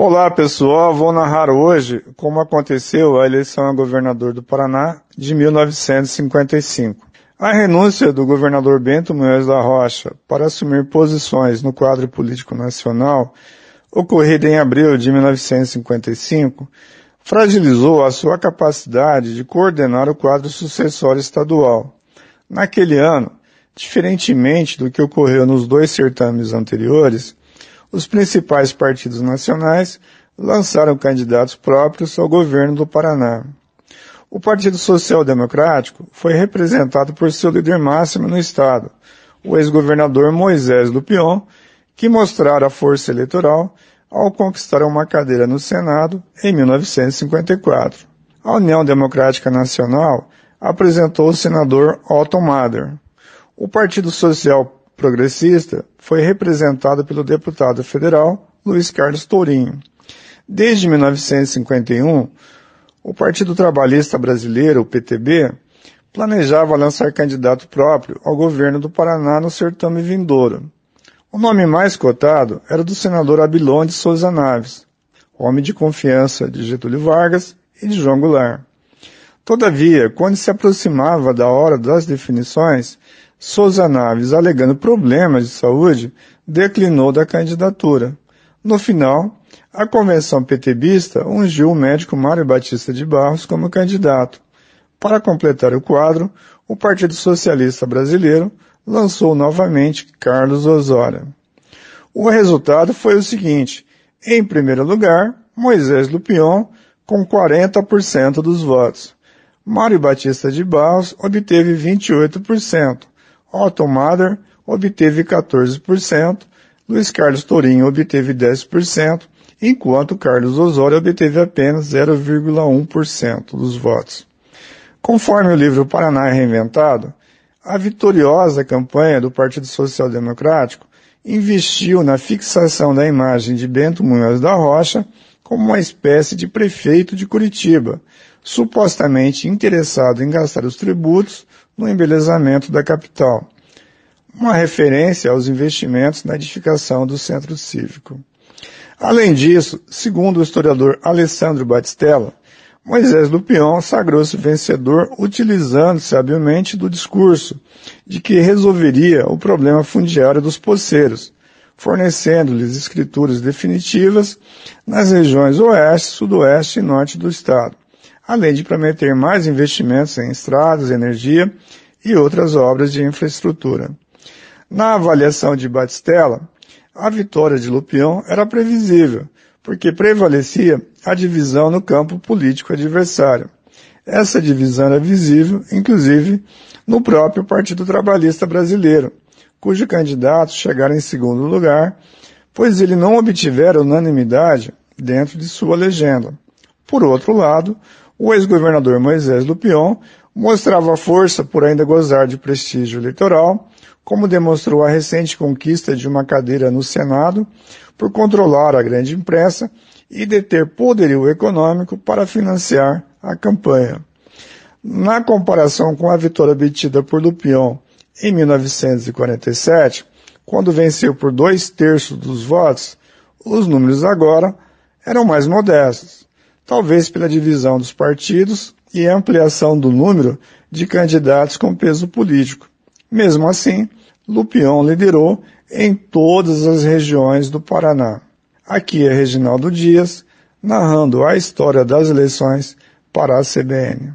Olá pessoal, vou narrar hoje como aconteceu a eleição a governador do Paraná de 1955. A renúncia do governador Bento Munhoz da Rocha para assumir posições no quadro político nacional, ocorrida em abril de 1955, fragilizou a sua capacidade de coordenar o quadro sucessório estadual. Naquele ano, diferentemente do que ocorreu nos dois certames anteriores, os principais partidos nacionais lançaram candidatos próprios ao governo do Paraná. O Partido Social Democrático foi representado por seu líder máximo no Estado, o ex-governador Moisés Lupion, que mostrara a força eleitoral ao conquistar uma cadeira no Senado em 1954. A União Democrática Nacional apresentou o senador Otto Mader. O Partido Social progressista foi representado pelo deputado federal Luiz Carlos Tourinho. Desde 1951, o Partido Trabalhista Brasileiro, o PTB, planejava lançar candidato próprio ao governo do Paraná no certame vindouro. O nome mais cotado era do senador Abilon de Souza Naves, homem de confiança de Getúlio Vargas e de João Goulart. Todavia, quando se aproximava da hora das definições, Souza Naves, alegando problemas de saúde, declinou da candidatura. No final, a convenção petebista ungiu o médico Mário Batista de Barros como candidato. Para completar o quadro, o Partido Socialista Brasileiro lançou novamente Carlos Osório. O resultado foi o seguinte: em primeiro lugar, Moisés Lupion, com 40% dos votos. Mário Batista de Barros obteve 28%. Otto Mader obteve 14%, Luiz Carlos Tourinho obteve 10%, enquanto Carlos Osório obteve apenas 0,1% dos votos. Conforme o livro Paraná Reinventado, a vitoriosa campanha do Partido Social Democrático investiu na fixação da imagem de Bento Munhoz da Rocha como uma espécie de prefeito de Curitiba, supostamente interessado em gastar os tributos no embelezamento da capital. Uma referência aos investimentos na edificação do centro cívico. Além disso, segundo o historiador Alessandro Batistella, Moisés Lupion sagrou-se vencedor utilizando-se habilmente do discurso de que resolveria o problema fundiário dos poceiros, fornecendo-lhes escrituras definitivas nas regiões oeste, sudoeste e norte do estado, além de prometer mais investimentos em estradas, energia e outras obras de infraestrutura. Na avaliação de Batistella, a vitória de Lupion era previsível, porque prevalecia a divisão no campo político adversário. Essa divisão era visível, inclusive, no próprio Partido Trabalhista Brasileiro, cujo candidato chegara em segundo lugar, pois ele não obtivera unanimidade dentro de sua legenda. Por outro lado, o ex-governador Moisés Lupion mostrava força por ainda gozar de prestígio eleitoral, como demonstrou a recente conquista de uma cadeira no Senado por controlar a grande imprensa e deter poderio econômico para financiar a campanha. Na comparação com a vitória obtida por Lupion em 1947, quando venceu por dois terços dos votos, os números agora eram mais modestos talvez pela divisão dos partidos e ampliação do número de candidatos com peso político. Mesmo assim, Lupion liderou em todas as regiões do Paraná. Aqui é Reginaldo Dias, narrando a história das eleições para a CBN.